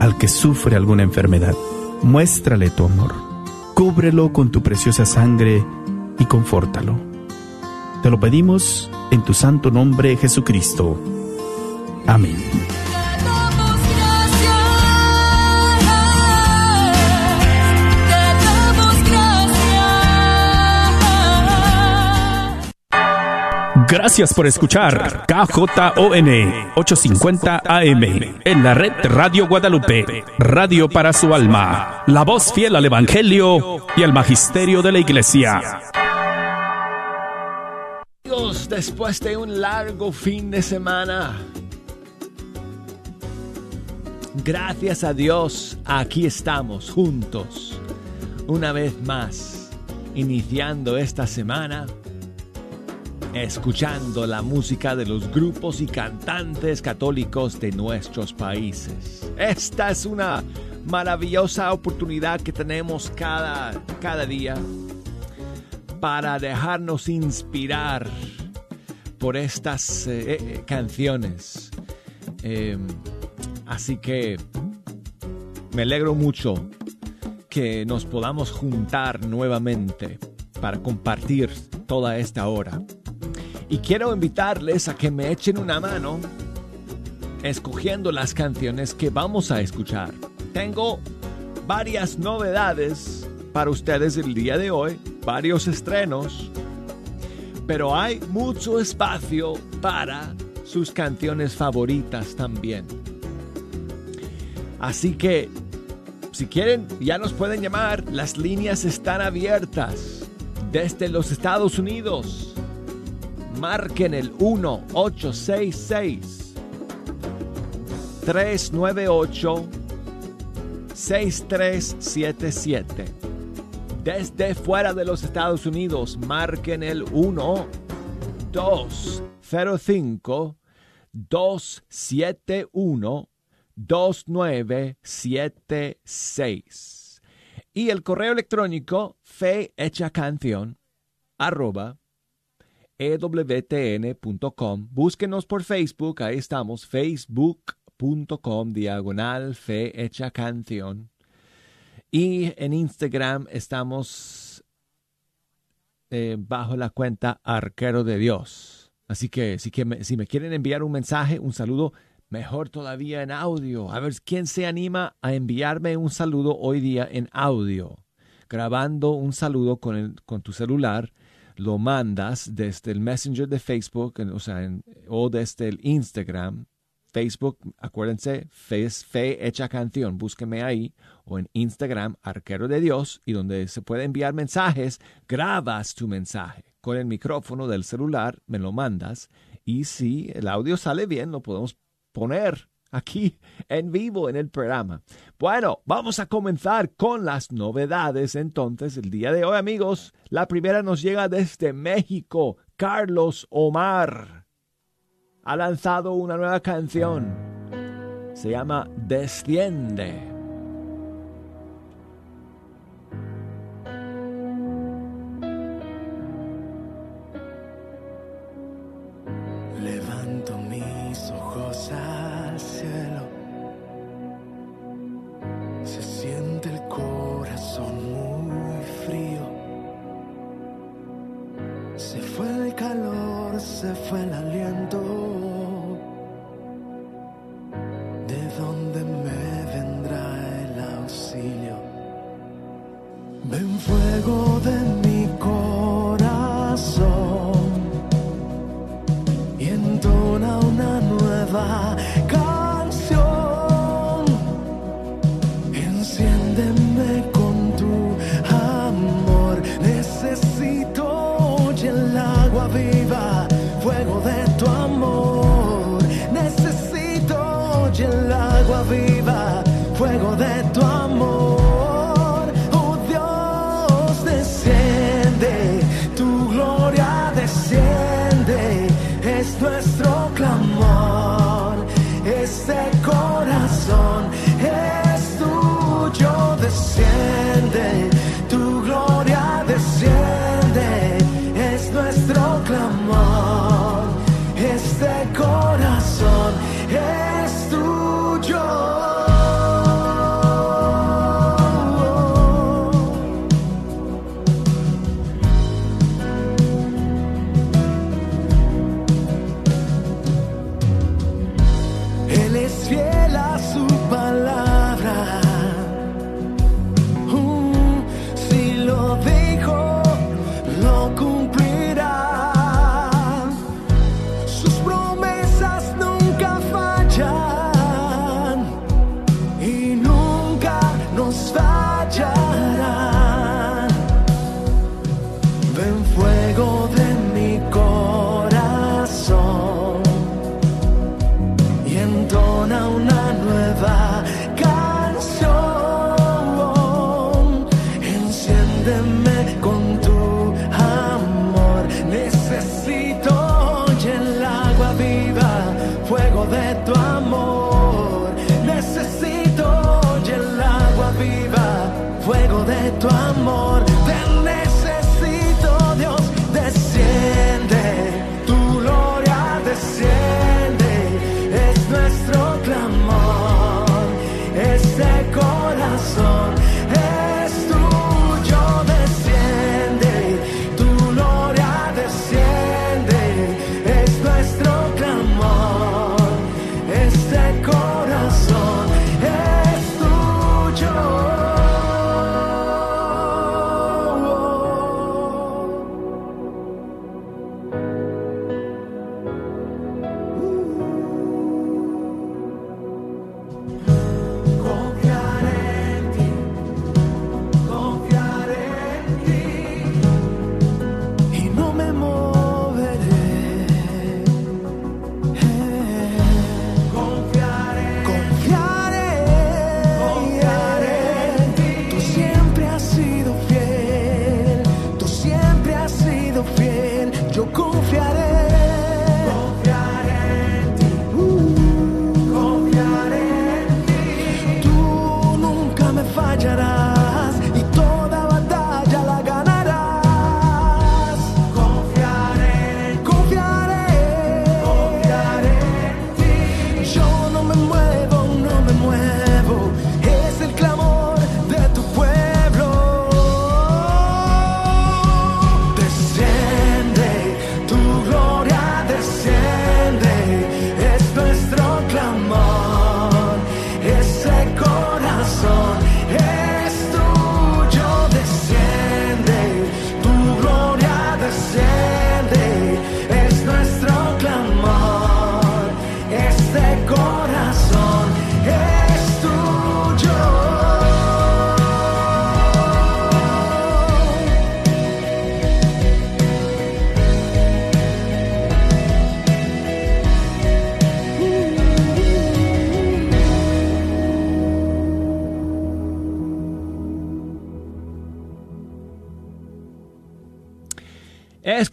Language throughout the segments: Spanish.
al que sufre alguna enfermedad. Muéstrale tu amor. Cúbrelo con tu preciosa sangre y confórtalo. Te lo pedimos en tu santo nombre, Jesucristo. Amén. Gracias por escuchar KJON 850 AM en la red Radio Guadalupe, radio para su alma, la voz fiel al Evangelio y al Magisterio de la Iglesia. Amigos, después de un largo fin de semana, gracias a Dios, aquí estamos juntos, una vez más, iniciando esta semana escuchando la música de los grupos y cantantes católicos de nuestros países. Esta es una maravillosa oportunidad que tenemos cada, cada día para dejarnos inspirar por estas eh, eh, canciones. Em, así que me alegro mucho que nos podamos juntar nuevamente para compartir toda esta hora. Y quiero invitarles a que me echen una mano escogiendo las canciones que vamos a escuchar. Tengo varias novedades para ustedes el día de hoy, varios estrenos, pero hay mucho espacio para sus canciones favoritas también. Así que, si quieren, ya nos pueden llamar, las líneas están abiertas desde los Estados Unidos marquen el 1-866 398 6377. Desde fuera de los Estados Unidos, marquen el 1 205 271 2976. Y el correo electrónico fe canción arroba ewtn.com. Búsquenos por Facebook, ahí estamos, facebook.com diagonal fe hecha canción. Y en Instagram estamos eh, bajo la cuenta Arquero de Dios. Así que, si, que si me quieren enviar un mensaje, un saludo, mejor todavía en audio. A ver quién se anima a enviarme un saludo hoy día en audio. Grabando un saludo con, el, con tu celular lo mandas desde el Messenger de Facebook, o sea, o desde el Instagram. Facebook, acuérdense, Fe, Fe Hecha Canción, búsqueme ahí, o en Instagram, Arquero de Dios, y donde se puede enviar mensajes, grabas tu mensaje con el micrófono del celular, me lo mandas, y si el audio sale bien, lo podemos poner aquí en vivo en el programa. Bueno, vamos a comenzar con las novedades entonces el día de hoy amigos. La primera nos llega desde México. Carlos Omar ha lanzado una nueva canción. Se llama Desciende. Este corazón es tuyo.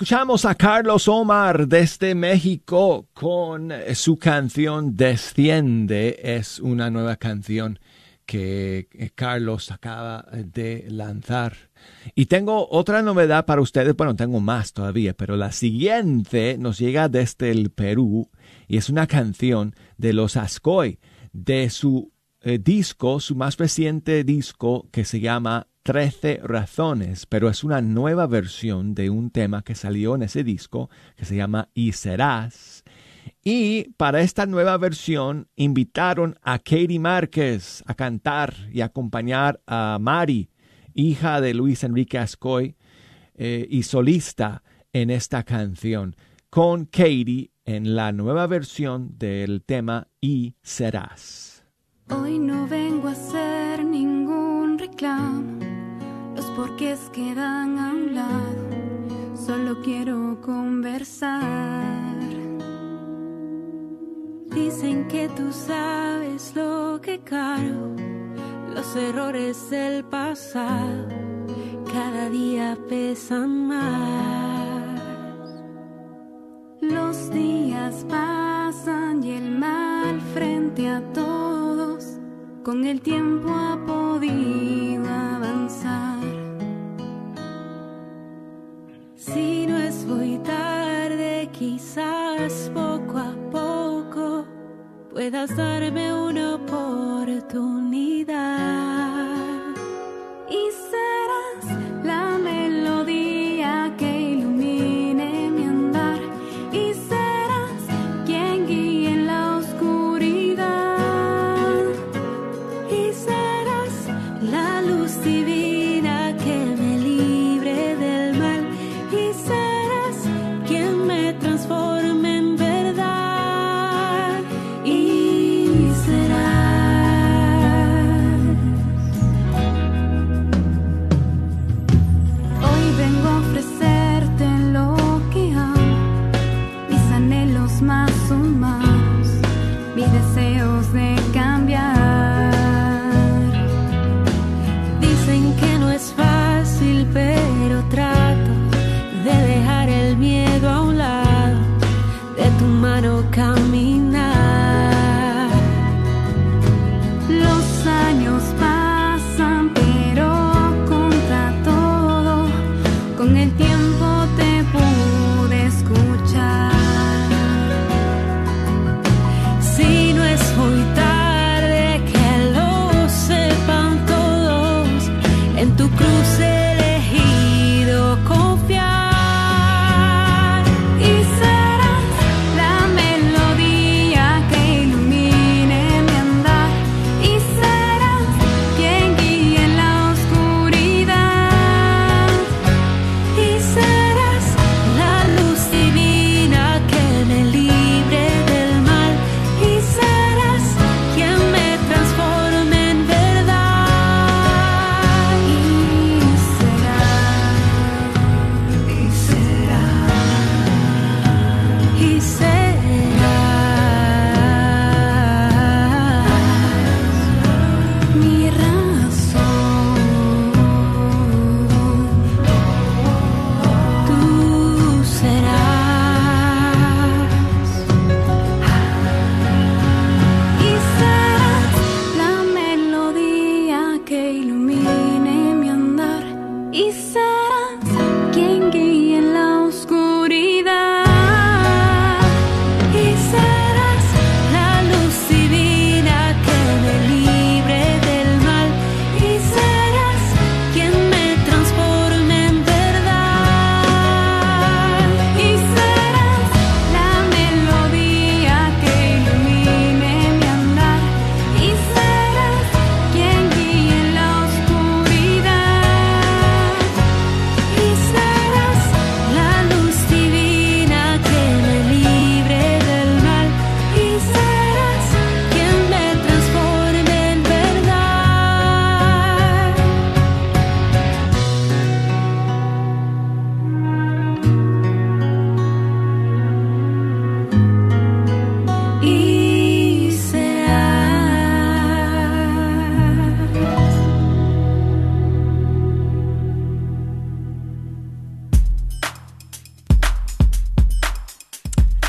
Escuchamos a Carlos Omar desde México con su canción Desciende. Es una nueva canción que Carlos acaba de lanzar. Y tengo otra novedad para ustedes. Bueno, tengo más todavía, pero la siguiente nos llega desde el Perú y es una canción de los Ascoy, de su eh, disco, su más reciente disco que se llama 13 razones, pero es una nueva versión de un tema que salió en ese disco que se llama Y serás. Y para esta nueva versión invitaron a Katie Márquez a cantar y acompañar a Mari, hija de Luis Enrique Ascoy eh, y solista en esta canción, con Katie en la nueva versión del tema Y serás. Hoy no vengo a hacer ningún reclamo los porqués quedan a un lado, solo quiero conversar. Dicen que tú sabes lo que caro, los errores del pasado cada día pesan más. Los días pasan y el mal frente a todos con el tiempo ha podido puedas darme una oportunidad.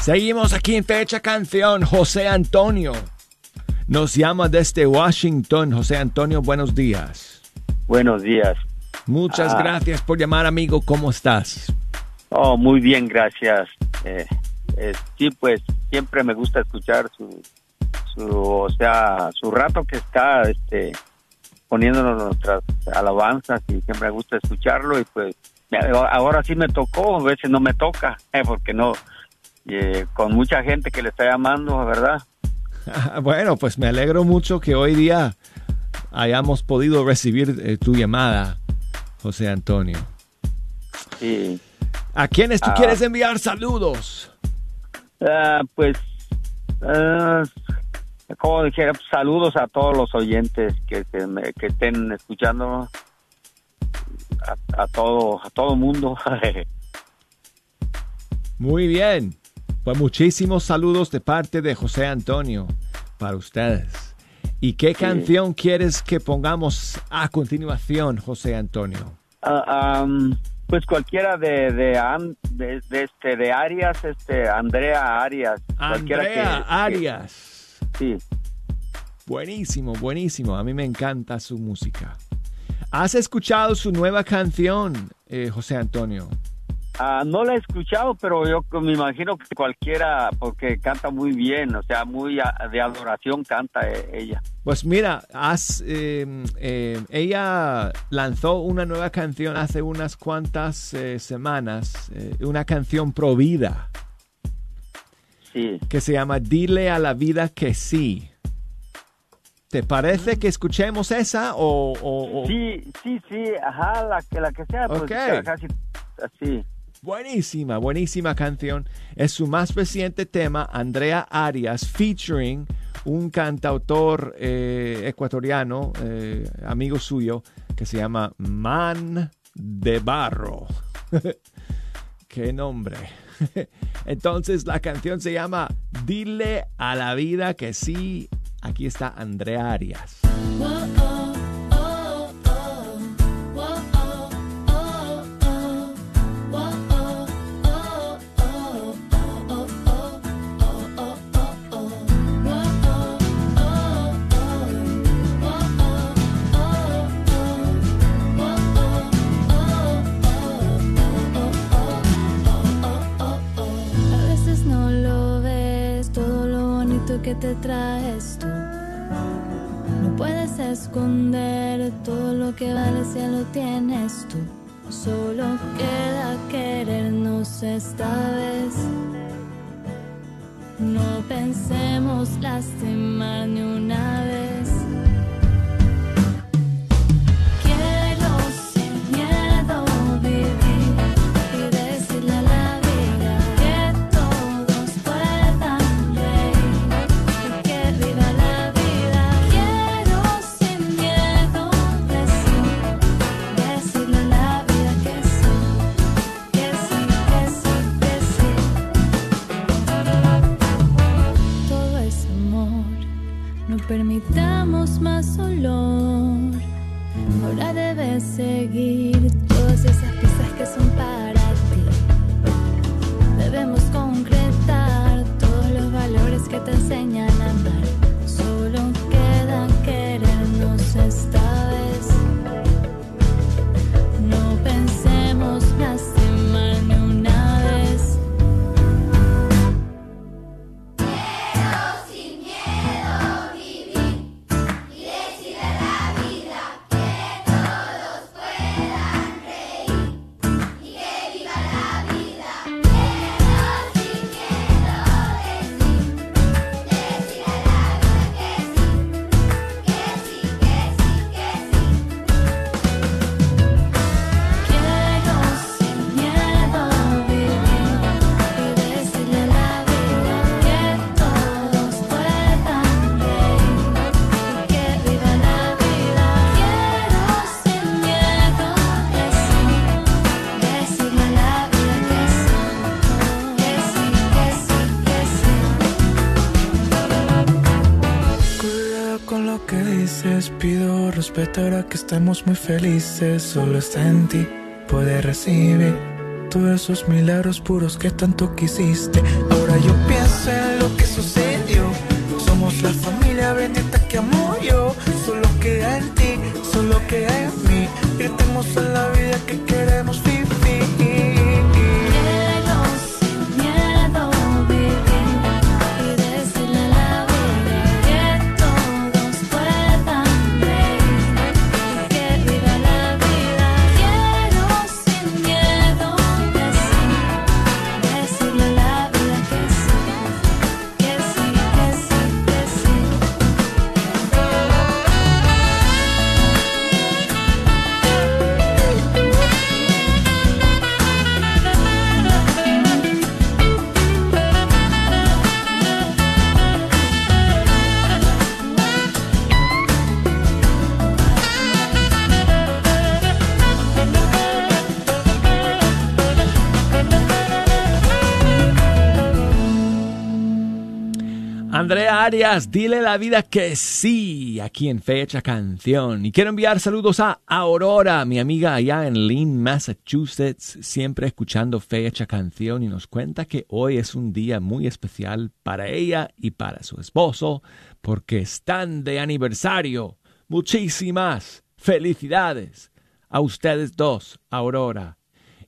Seguimos aquí en Fecha Canción. José Antonio nos llama desde Washington. José Antonio, buenos días. Buenos días. Muchas Ah. gracias por llamar, amigo. ¿Cómo estás? Oh, muy bien, gracias. Eh, eh, sí, pues siempre me gusta escuchar su, su, o sea, su rato que está, este, poniéndonos nuestras alabanzas y siempre me gusta escucharlo y pues ahora sí me tocó, a veces no me toca, eh, porque no, eh, con mucha gente que le está llamando, ¿verdad? Bueno, pues me alegro mucho que hoy día hayamos podido recibir eh, tu llamada, José Antonio. Sí. ¿A quiénes tú Ah. quieres enviar saludos? Ah, pues, ah, como dijera, saludos a todos los oyentes que, que, me- que estén escuchando, a, a todo, a todo mundo. Muy bien. Pues muchísimos saludos de parte de José Antonio para ustedes. ¿Y qué canción quieres que pongamos a continuación, José Antonio? Ah, pues cualquiera de de, An- de, de este de Arias, este Andrea Arias, Andrea que- que- Arias. sí. Buenísimo, buenísimo. A mí me encanta su música. ¿Has escuchado su nueva canción, eh, José Antonio? Ah, no la he escuchado, pero yo me imagino que cualquiera, porque canta muy bien, o sea, muy a- de adoración canta eh, ella. Pues mira, has, eh, eh, ella lanzó una nueva canción hace unas cuantas eh, semanas, eh, una canción pro vida, Sí. que se llama Dile a la vida que sí. ¿Te parece que escuchemos esa o...? o- o- Sí, sí, sí, ajá, la que la que sea, pues Ok. ca- casi así. Buenísima, buenísima canción. Es su más reciente tema, Andrea Arias, featuring un cantautor eh, ecuatoriano, eh, amigo suyo, que se llama Man de Barro. Qué nombre. Entonces la canción se llama Dile a la vida que sí. Aquí está Andrea Arias. A que te traes tú. No puedes esconder todo lo que vale si ya lo tienes tú. Solo queda querernos esta vez. No pensemos lastimar ni una vez. Estemos muy felices. Solo está en ti, puede recibir todos esos milagros puros que tanto quisiste. Ahora yo pienso en lo que sucedió. Somos la familia bendita que amo yo. Solo queda en ti, solo queda en mí. Gritemos a la vida que queremos vivir. Arias, dile la vida que sí, aquí en Fecha Canción. Y quiero enviar saludos a Aurora, mi amiga allá en Lynn, Massachusetts, siempre escuchando Fecha Canción y nos cuenta que hoy es un día muy especial para ella y para su esposo, porque están de aniversario. Muchísimas felicidades a ustedes dos, Aurora.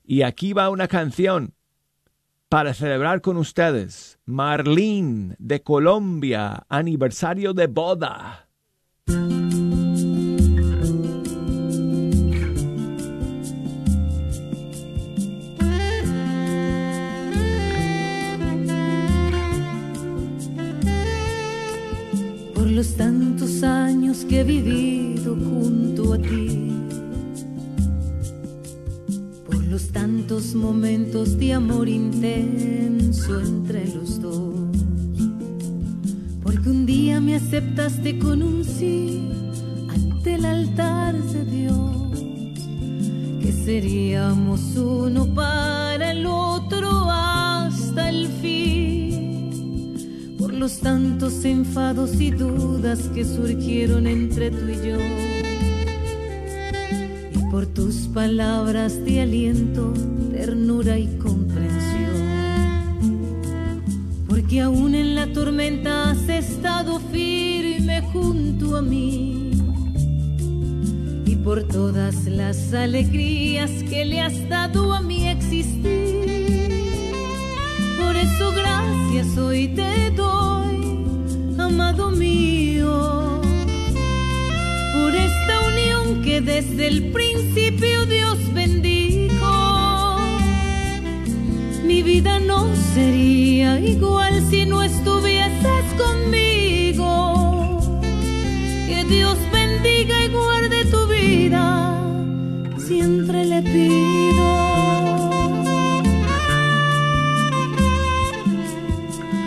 Y aquí va una canción para celebrar con ustedes. Marlene de Colombia, aniversario de boda. por los tantos años que he tantos momentos de amor intenso entre los dos, porque un día me aceptaste con un sí ante el altar de Dios, que seríamos uno para el otro hasta el fin. Por los tantos enfados y dudas que surgieron entre tú y yo, tus palabras de aliento, ternura y comprensión, porque aún en la tormenta has estado firme junto a mí, y por todas las alegrías que le has dado a mi existir. Por eso gracias hoy te doy, amado mío, por esta que desde el principio Dios bendijo. Mi vida no sería igual si no estuvieses conmigo. Que Dios bendiga y guarde tu vida, siempre le pido.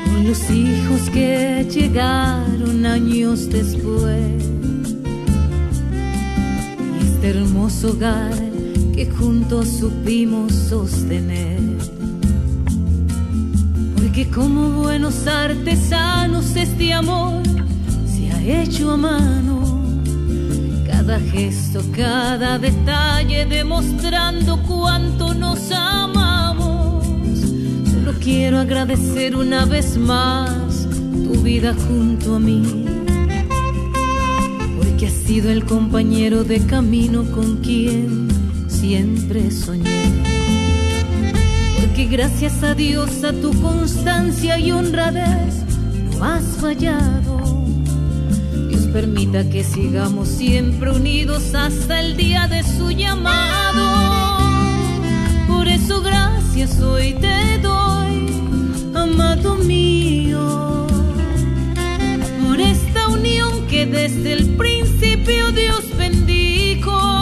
por los hijos que llegaron años después. Este hermoso hogar que juntos supimos sostener. Porque como buenos artesanos este amor se ha hecho a mano. Cada gesto, cada detalle demostrando cuánto nos amamos. Solo quiero agradecer una vez más tu vida junto a mí. Porque has sido el compañero de camino con quien siempre soñé. Porque gracias a Dios, a tu constancia y honradez, no has fallado. Dios permita que sigamos siempre unidos hasta el día de su llamado. Por eso gracias hoy te doy, amado mío, por esta unión que desde el principio Dios bendijo.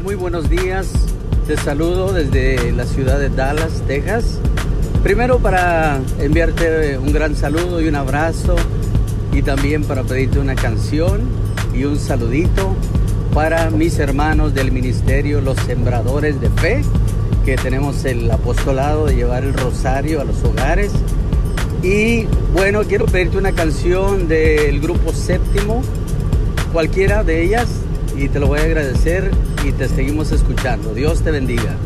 Muy buenos días. Te saludo desde la ciudad de Dallas, Texas. Primero para enviarte un gran saludo y un abrazo y también para pedirte una canción y un saludito para mis hermanos del ministerio Los Sembradores de Fe, que tenemos el apostolado de llevar el rosario a los hogares. Y bueno, quiero pedirte una canción del grupo séptimo, cualquiera de ellas, y te lo voy a agradecer y te seguimos escuchando. Dios te bendiga.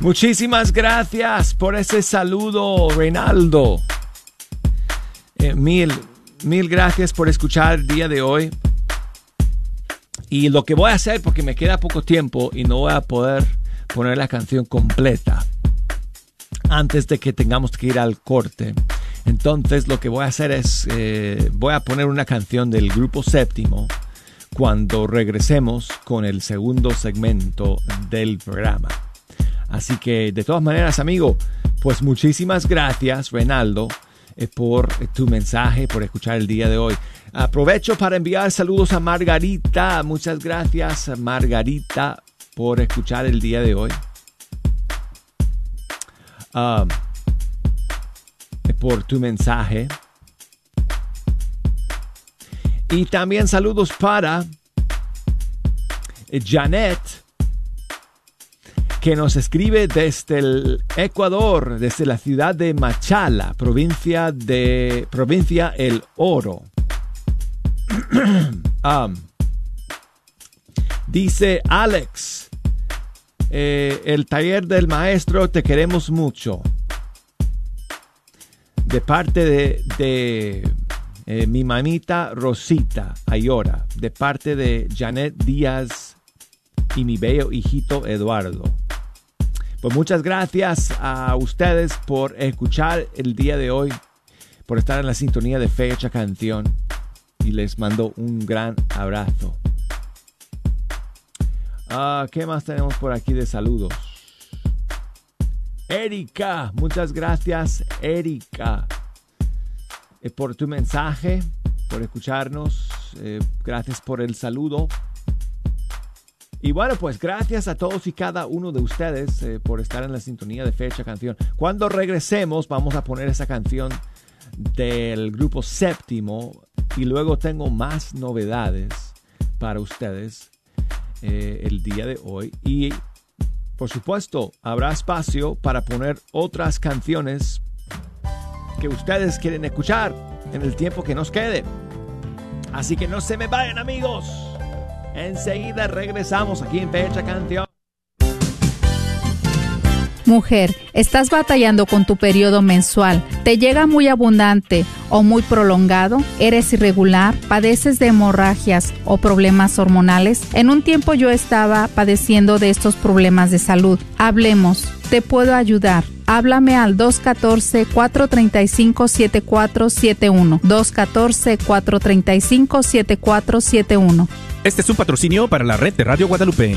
Muchísimas gracias por ese saludo, Reinaldo. Eh, mil, mil gracias por escuchar el día de hoy. Y lo que voy a hacer, porque me queda poco tiempo y no voy a poder poner la canción completa antes de que tengamos que ir al corte. Entonces lo que voy a hacer es, eh, voy a poner una canción del grupo séptimo cuando regresemos con el segundo segmento del programa. Así que de todas maneras, amigo, pues muchísimas gracias, Renaldo, eh, por tu mensaje, por escuchar el día de hoy. Aprovecho para enviar saludos a Margarita. Muchas gracias, Margarita, por escuchar el día de hoy. Um, por tu mensaje. Y también saludos para Janet, que nos escribe desde el Ecuador, desde la ciudad de Machala, provincia de provincia El Oro. Um, dice Alex, eh, el taller del maestro, te queremos mucho. De parte de, de, eh, mi mamita Rosita Ayora, de parte de Janet Díaz y mi bello hijito Eduardo. Pues muchas gracias a ustedes por escuchar el día de hoy, por estar en la sintonía de Fecha Canción y les mando un gran abrazo. Ah, ¿Qué más tenemos por aquí de saludos? Erika, muchas gracias Erika eh, por tu mensaje, por escucharnos, eh, gracias por el saludo. Y bueno, pues gracias a todos y cada uno de ustedes eh, por estar en la sintonía de Fecha Canción. Cuando regresemos vamos a poner esa canción del grupo séptimo y luego tengo más novedades para ustedes eh, el día de hoy y por supuesto habrá espacio para poner otras canciones que ustedes quieren escuchar en el tiempo que nos quede. Así que no se me vayan amigos. Enseguida regresamos aquí en Fecha Canción. Mujer, estás batallando con tu periodo mensual. ¿Te llega muy abundante o muy prolongado? ¿Eres irregular? ¿Padeces de hemorragias o problemas hormonales? En un tiempo yo estaba padeciendo de estos problemas de salud. Hablemos, te puedo ayudar. Háblame al 214-435-7471. 214-435-7471. Este es un patrocinio para la red de Radio Guadalupe.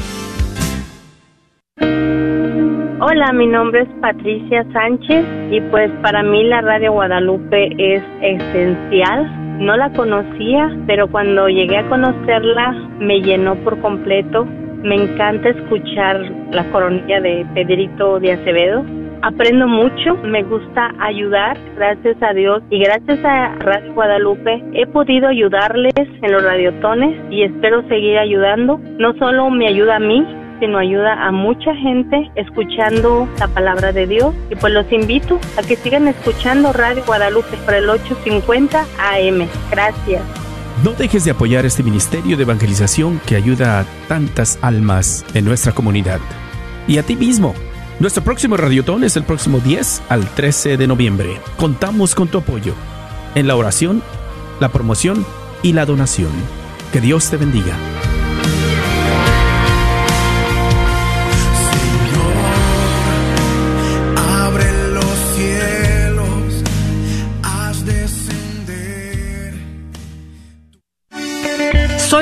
Hola, mi nombre es Patricia Sánchez y pues para mí la Radio Guadalupe es esencial. No la conocía, pero cuando llegué a conocerla me llenó por completo. Me encanta escuchar la coronilla de Pedrito de Acevedo. Aprendo mucho, me gusta ayudar, gracias a Dios y gracias a Radio Guadalupe he podido ayudarles en los radiotones y espero seguir ayudando. No solo me ayuda a mí, sino ayuda a mucha gente escuchando la palabra de Dios. Y pues los invito a que sigan escuchando Radio Guadalupe por el 850 AM. Gracias. No dejes de apoyar este ministerio de evangelización que ayuda a tantas almas en nuestra comunidad. Y a ti mismo. Nuestro próximo radiotón es el próximo 10 al 13 de noviembre. Contamos con tu apoyo en la oración, la promoción y la donación. Que Dios te bendiga.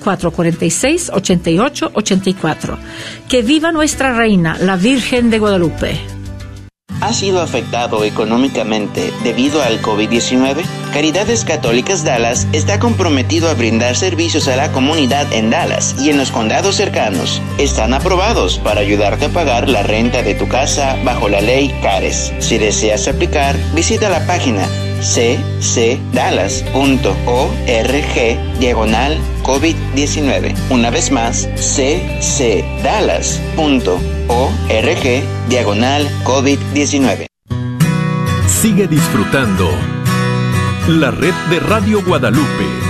972-446-8884. Que viva nuestra reina, la Virgen de Guadalupe. ¿Ha sido afectado económicamente debido al COVID-19? Caridades Católicas Dallas está comprometido a brindar servicios a la comunidad en Dallas y en los condados cercanos. Están aprobados para ayudarte a pagar la renta de tu casa bajo la ley CARES. Si deseas aplicar, visita la página ccdallas.org diagonal COVID-19. Una vez más, ccdallas.org diagonal COVID-19. Sigue disfrutando la red de Radio Guadalupe.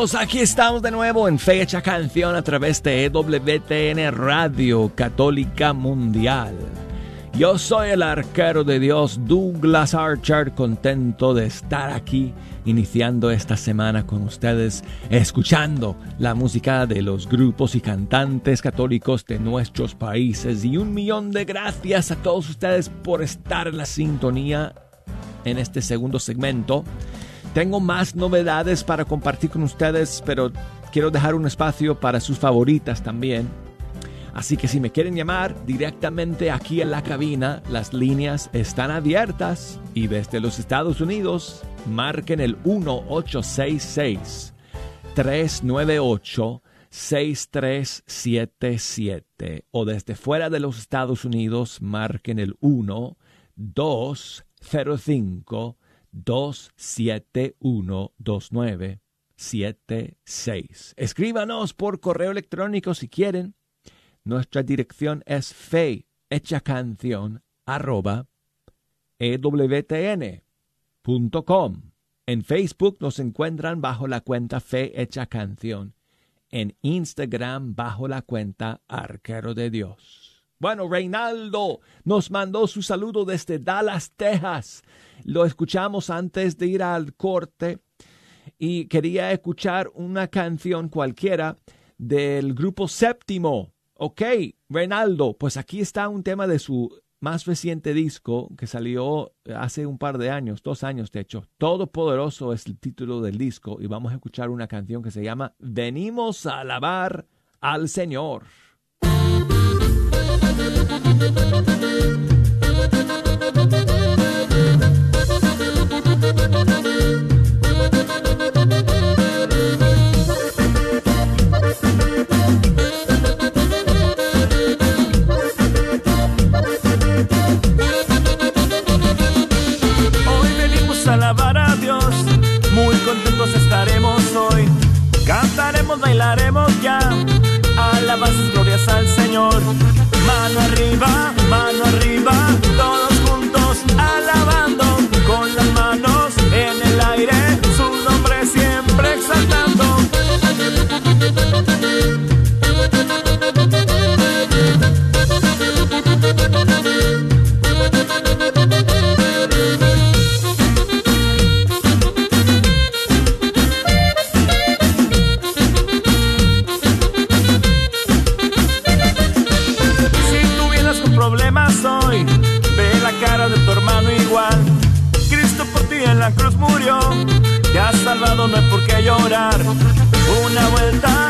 Amigos, aquí estamos de nuevo en Fecha Canción a través de EWTN Radio Católica Mundial. Yo soy el arquero de Dios Douglas Archer, contento de estar aquí iniciando esta semana con ustedes, escuchando la música de los grupos y cantantes católicos de nuestros países y un millón de gracias a todos ustedes por estar en la sintonía en este segundo segmento. Tengo más novedades para compartir con ustedes, pero quiero dejar un espacio para sus favoritas también. Así que si me quieren llamar directamente aquí en la cabina, las líneas están abiertas y desde los Estados Unidos marquen el 1866 398 6377 o desde fuera de los Estados Unidos marquen el 1 205 2712976. Escríbanos por correo electrónico si quieren. Nuestra dirección es fe hecha canción arroba ewtn.com. En Facebook nos encuentran bajo la cuenta Fe Hecha Canción. En Instagram bajo la cuenta Arquero de Dios. Bueno, Reinaldo nos mandó su saludo desde Dallas, Texas. Lo escuchamos antes de ir al corte y quería escuchar una canción cualquiera del grupo Séptimo. Ok, Reinaldo, pues aquí está un tema de su más reciente disco que salió hace un par de años, dos años de hecho. Todopoderoso es el título del disco y vamos a escuchar una canción que se llama Venimos a alabar al Señor. Cantaremos, bailaremos ya, alabanzas, glorias al Señor. Arriba, mano arriba, no es por qué llorar. Una vuelta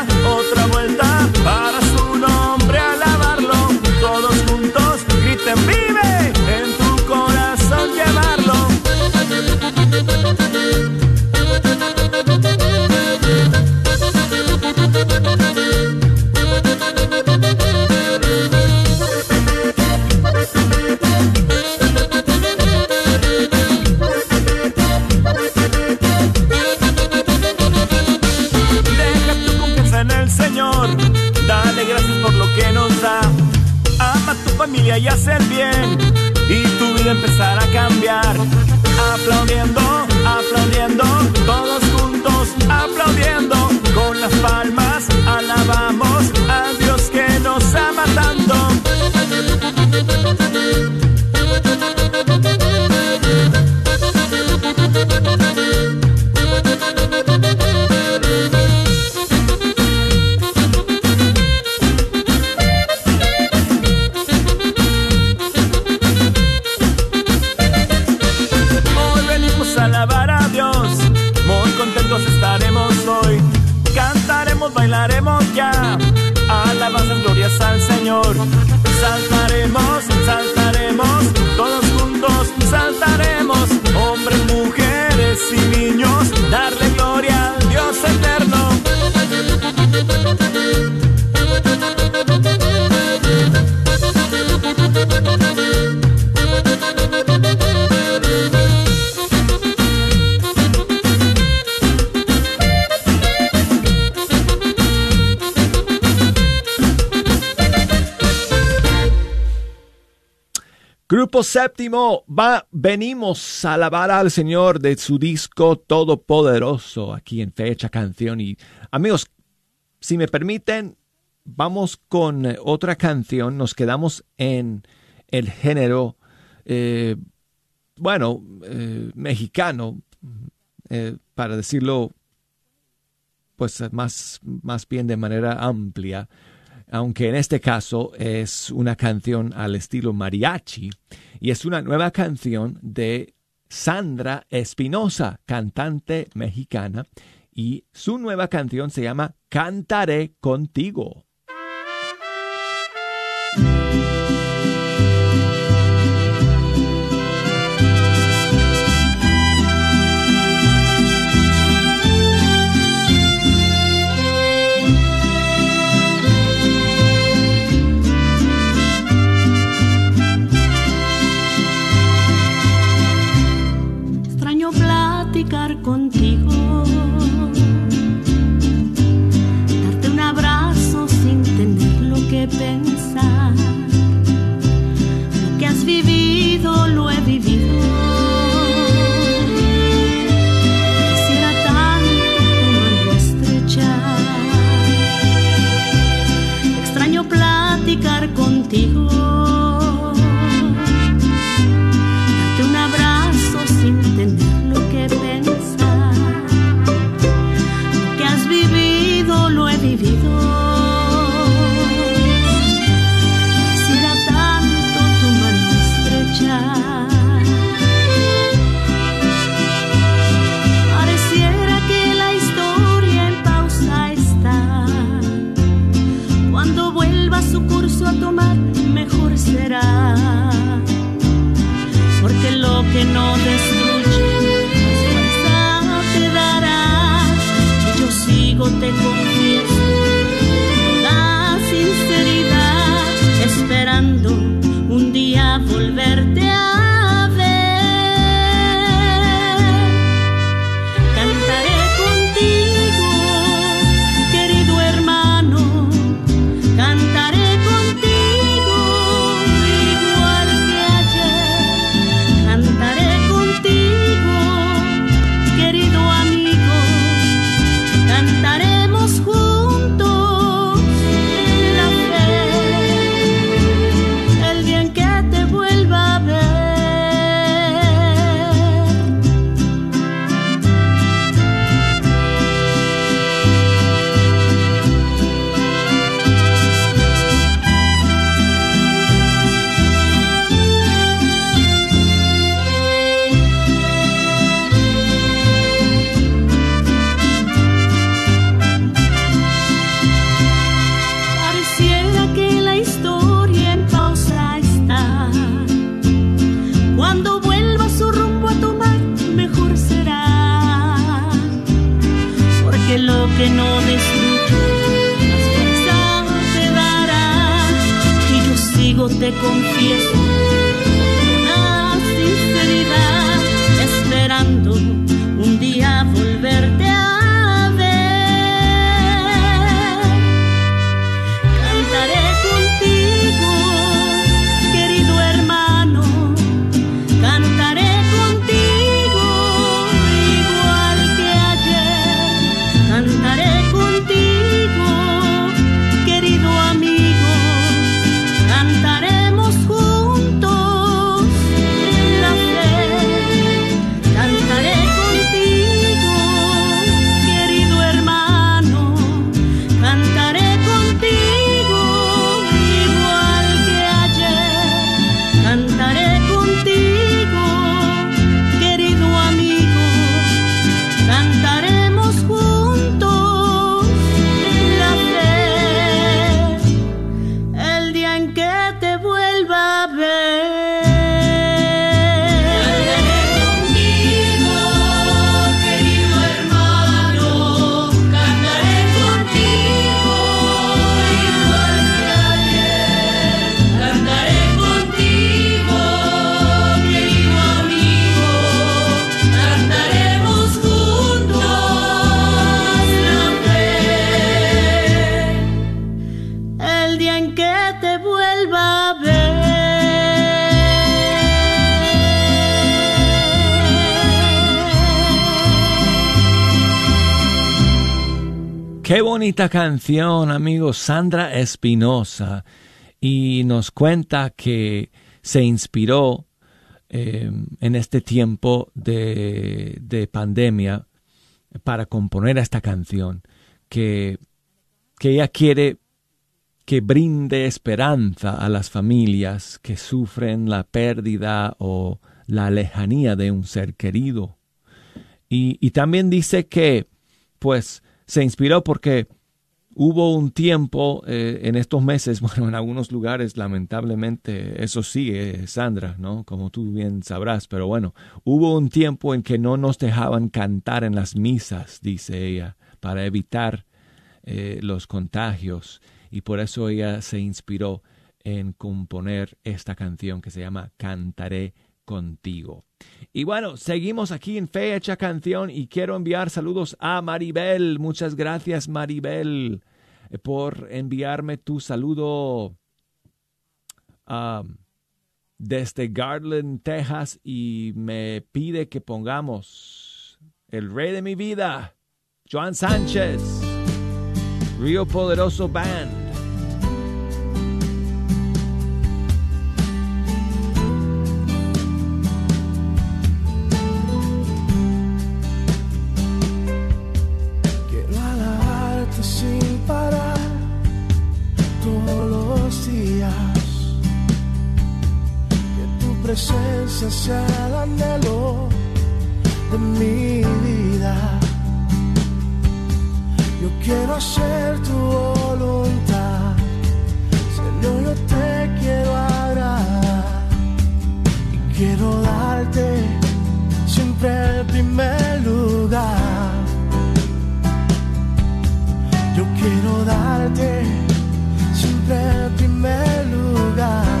séptimo, va, venimos a alabar al Señor de su disco Todopoderoso aquí en Fecha Canción. Y amigos, si me permiten, vamos con eh, otra canción. Nos quedamos en el género, eh, bueno, eh, mexicano, para decirlo, pues más, más bien de manera amplia aunque en este caso es una canción al estilo mariachi, y es una nueva canción de Sandra Espinosa, cantante mexicana, y su nueva canción se llama Cantaré contigo. verte bonita canción, amigos. Sandra Espinosa. Y nos cuenta que se inspiró eh, en este tiempo de, de pandemia para componer esta canción. Que, que ella quiere que brinde esperanza a las familias que sufren la pérdida o la lejanía de un ser querido. Y, y también dice que, pues, se inspiró porque hubo un tiempo eh, en estos meses, bueno, en algunos lugares, lamentablemente, eso sigue, Sandra, ¿no? Como tú bien sabrás, pero bueno, hubo un tiempo en que no nos dejaban cantar en las misas, dice ella, para evitar eh, los contagios y por eso ella se inspiró en componer esta canción que se llama Cantaré contigo. Y bueno, seguimos aquí en Fecha Canción y quiero enviar saludos a Maribel. Muchas gracias Maribel por enviarme tu saludo um, desde Garland, Texas y me pide que pongamos el rey de mi vida, Joan Sánchez, Río Poderoso Band. Presencia sea el anhelo de mi vida. Yo quiero hacer tu voluntad. Señor, yo te quiero agradar. Y quiero darte siempre el primer lugar. Yo quiero darte siempre el primer lugar.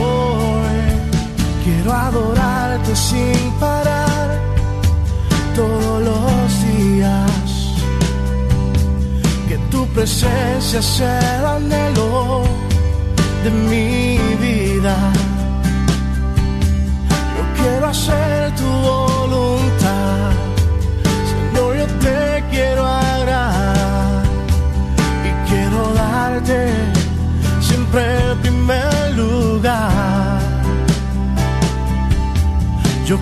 Sin parar todos los días. Que tu presencia sea el anhelo de mi vida. Yo quiero hacer tu voluntad.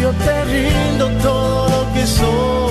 yo te rindo todo lo que soy.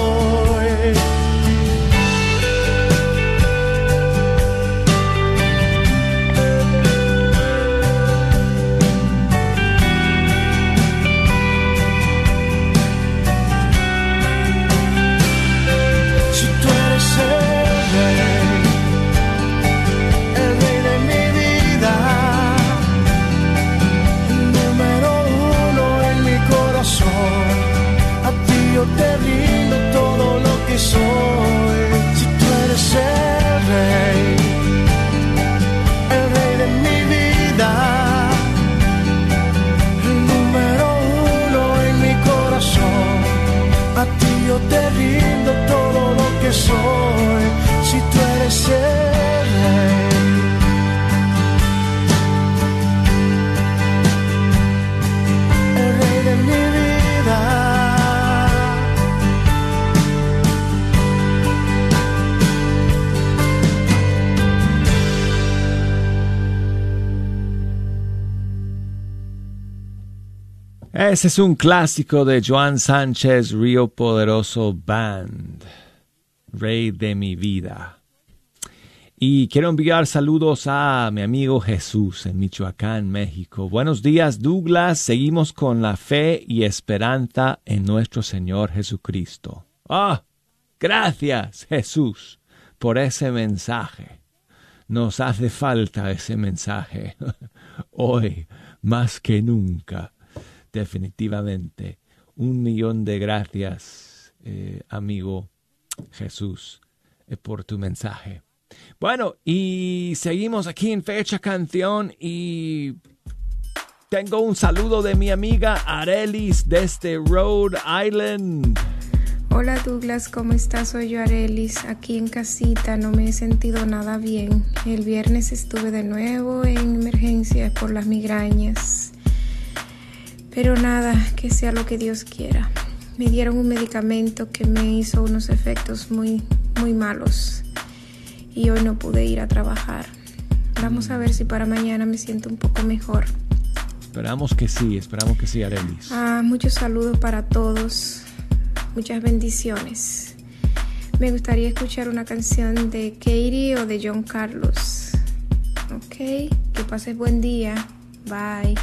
Ese es un clásico de Joan Sánchez, Río Poderoso Band, Rey de mi vida. Y quiero enviar saludos a mi amigo Jesús en Michoacán, México. Buenos días, Douglas. Seguimos con la fe y esperanza en nuestro Señor Jesucristo. Ah, gracias, Jesús, por ese mensaje. Nos hace falta ese mensaje hoy más que nunca definitivamente. Un millón de gracias, eh, amigo Jesús, eh, por tu mensaje. Bueno, y seguimos aquí en Fecha Canción y tengo un saludo de mi amiga Arelis desde Rhode Island. Hola Douglas, ¿cómo estás? Soy yo Arelis, aquí en casita, no me he sentido nada bien. El viernes estuve de nuevo en emergencias por las migrañas. Pero nada, que sea lo que Dios quiera. Me dieron un medicamento que me hizo unos efectos muy, muy malos. Y hoy no pude ir a trabajar. Vamos a ver si para mañana me siento un poco mejor. Esperamos que sí, esperamos que sí, Arelis. Ah, muchos saludos para todos. Muchas bendiciones. Me gustaría escuchar una canción de Katie o de John Carlos. Ok, que pases buen día. Bye.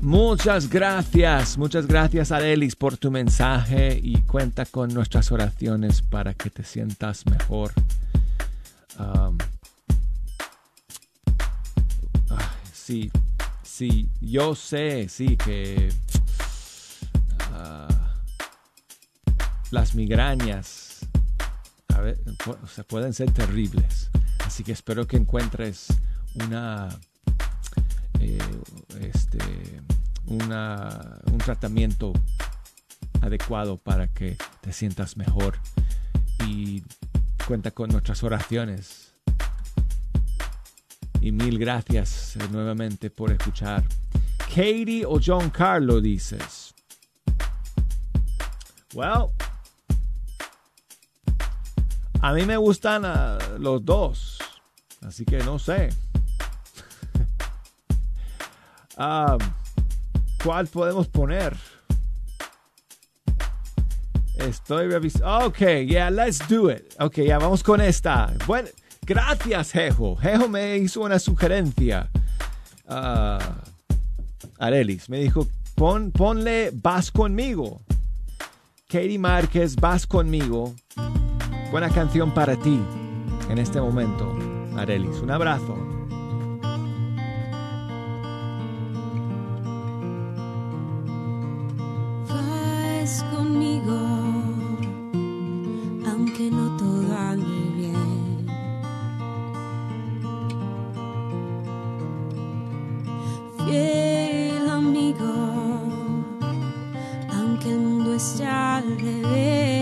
Muchas gracias, muchas gracias Arelis por tu mensaje y cuenta con nuestras oraciones para que te sientas mejor. Sí, sí, yo sé, sí, que ah, las migrañas pueden ser terribles. Así que espero que encuentres una eh, este, una, un tratamiento adecuado para que te sientas mejor y cuenta con nuestras oraciones. Y mil gracias eh, nuevamente por escuchar. Katie o John Carlo dices. Well, a mí me gustan ah, los dos, así que no sé. Ah, ¿Cuál podemos poner? Estoy revisando. Ok, yeah, let's do it. Ok, ya vamos con esta. Bueno, gracias, Jejo. Jejo me hizo una sugerencia. Ah, Arelis me dijo: Pon, ponle Vas conmigo. Katie Márquez, Vas conmigo. Buena canción para ti en este momento, Arelis. Un abrazo. Aunque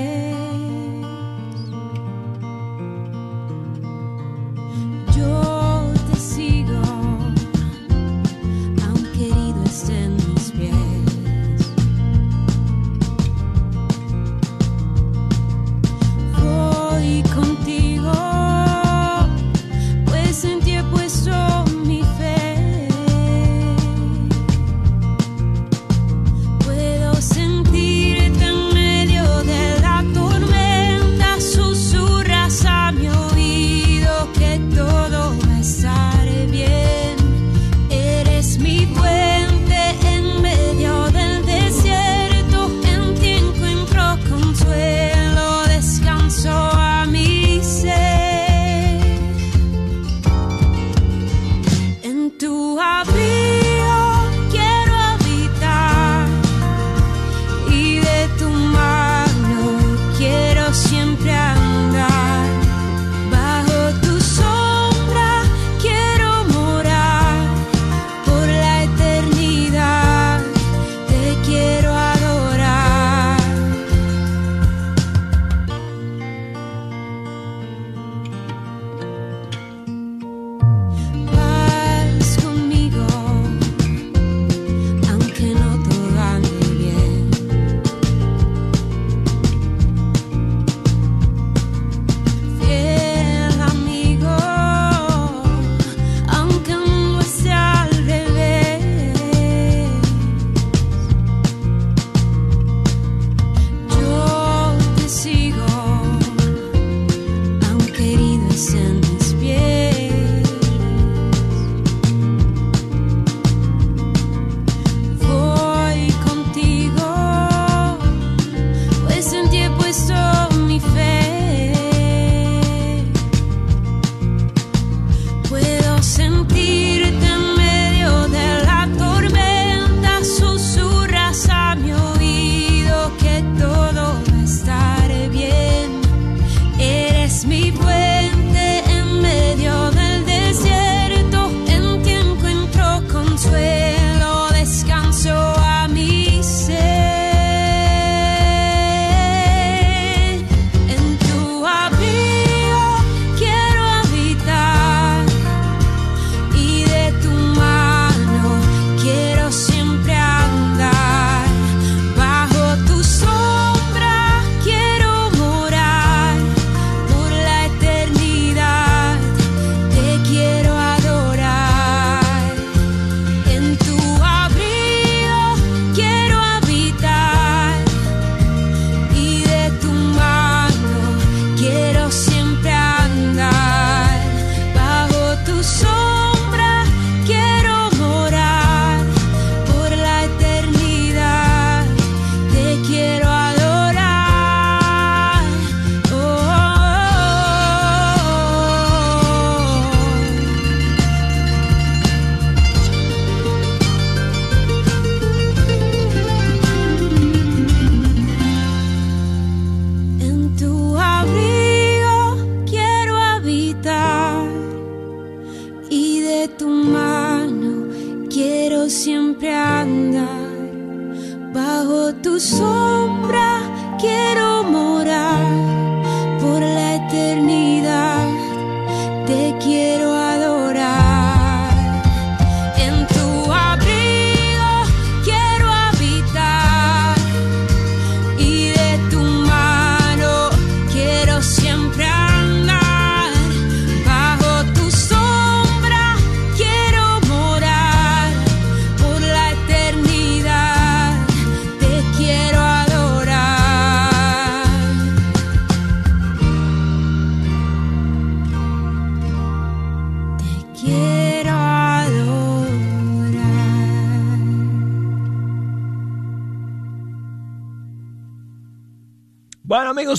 tu sombra quiero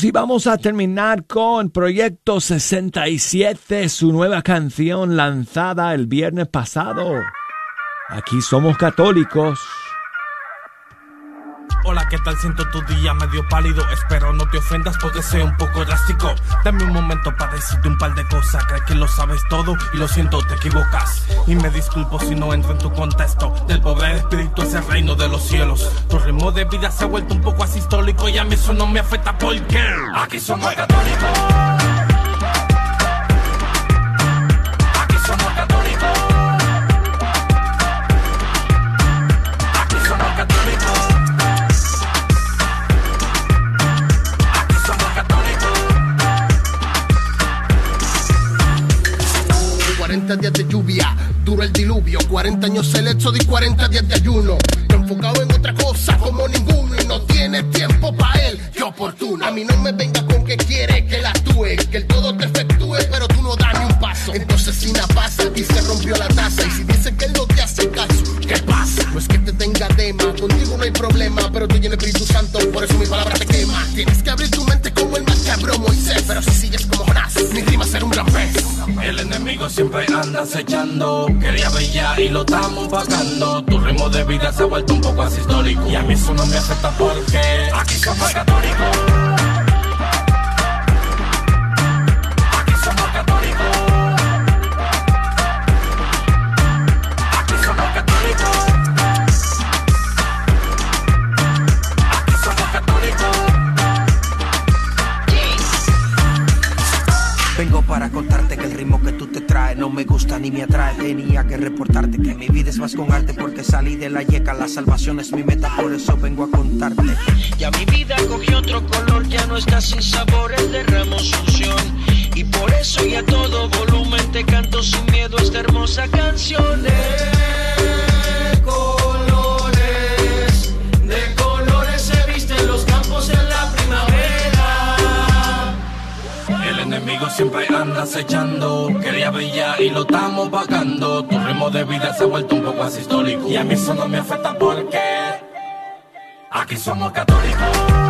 y vamos a terminar con Proyecto 67, su nueva canción lanzada el viernes pasado. Aquí somos católicos. Hola, ¿qué tal? Siento tu día medio pálido. Espero no te ofendas porque sea un poco drástico. Dame un momento para decirte un par de cosas. Crees que lo sabes todo y lo siento, te equivocas. Y me disculpo si no entro en tu contexto. Del pobre espíritu es el reino de los cielos. Tu ritmo de vida se ha vuelto un poco asistólico y a mí eso no me afecta porque aquí somos católicos. 40 días de lluvia, duro el diluvio, 40 años el hecho de 40 días de ayuno. Enfocado en otra cosa como ninguno y no tiene tiempo para él, qué oportuno. A mí no me venga con que quiere que la actúe, que el todo te efectúe, pero tú no das ni un paso. Entonces si nada estamos pagando. Tu ritmo de vida se ha vuelto un poco asistólico. Y a mí eso no me afecta porque aquí somos católicos. Ni me atrae. Tenía que reportarte que mi vida es más con arte porque salí de la yeca. La salvación es mi meta, por eso vengo a contarte. Ya mi vida cogió otro color, ya no está sin sabores, derramos unción. Y por eso y a todo volumen te canto sin miedo esta hermosa canción. De Siempre anda acechando. Quería brillar y lo estamos pagando. Tu ritmo de vida se ha vuelto un poco asistólico. Y a mí eso no me afecta porque aquí somos católicos.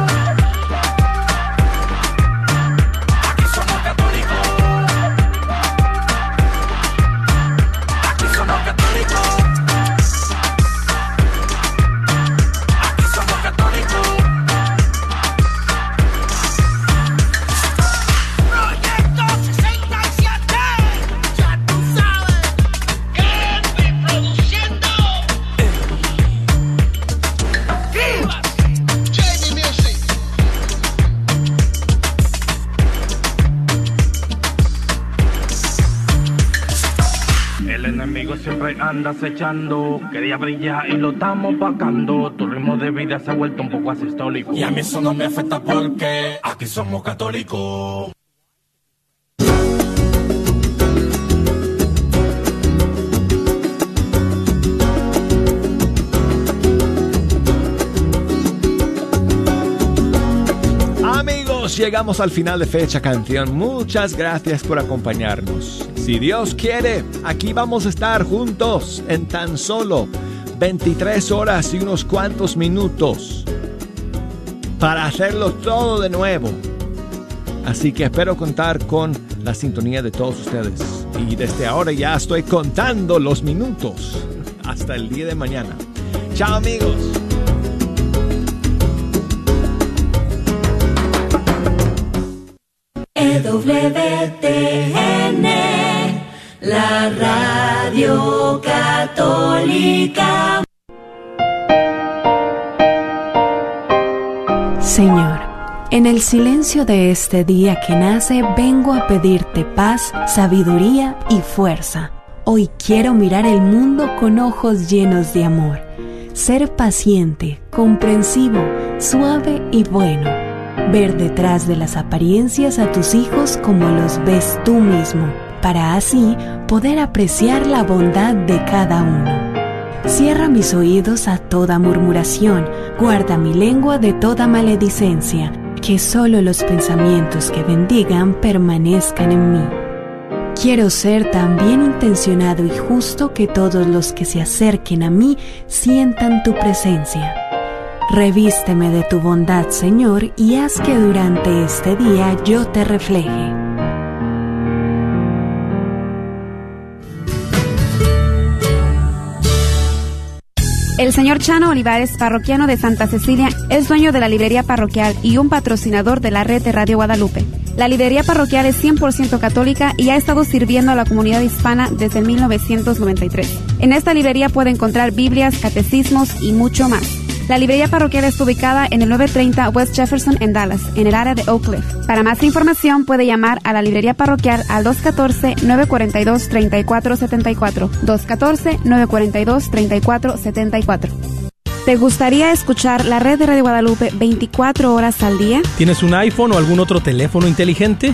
Siempre anda acechando. Quería brillar y lo estamos pagando. Tu ritmo de vida se ha vuelto un poco asistólico. Y a mí eso no me afecta porque aquí somos católicos. Llegamos al final de fecha canción. Muchas gracias por acompañarnos. Si Dios quiere, aquí vamos a estar juntos en tan solo 23 horas y unos cuantos minutos para hacerlo todo de nuevo. Así que espero contar con la sintonía de todos ustedes. Y desde ahora ya estoy contando los minutos hasta el día de mañana. Chao amigos. EWTN, la radio católica. Señor, en el silencio de este día que nace vengo a pedirte paz, sabiduría y fuerza. Hoy quiero mirar el mundo con ojos llenos de amor, ser paciente, comprensivo, suave y bueno, ver detrás de las apariencias a tus hijos como los ves tú mismo, para así poder apreciar la bondad de cada uno. Cierra mis oídos a toda murmuración, guarda mi lengua de toda maledicencia, que solo los pensamientos que bendigan permanezcan en mí. Quiero ser tan bien intencionado y justo que todos los que se acerquen a mí sientan tu presencia. Revísteme de tu bondad, Señor, y haz que durante este día yo te refleje. El señor Chano Olivares, parroquiano de Santa Cecilia, es dueño de la librería parroquial y un patrocinador de la red de Radio Guadalupe. La librería parroquial es 100% católica y ha estado sirviendo a la comunidad hispana desde 1993. En esta librería puede encontrar Biblias, catecismos y mucho más. La librería parroquial está ubicada en el 930 West Jefferson en Dallas, en el área de Oak Cliff. Para más información puede llamar a la librería parroquial al 214-942-3474. 214-942-3474. ¿Te gustaría escuchar la red de Radio Guadalupe 24 horas al día? ¿Tienes un iPhone o algún otro teléfono inteligente?